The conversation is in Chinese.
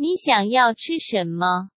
你想要吃什么？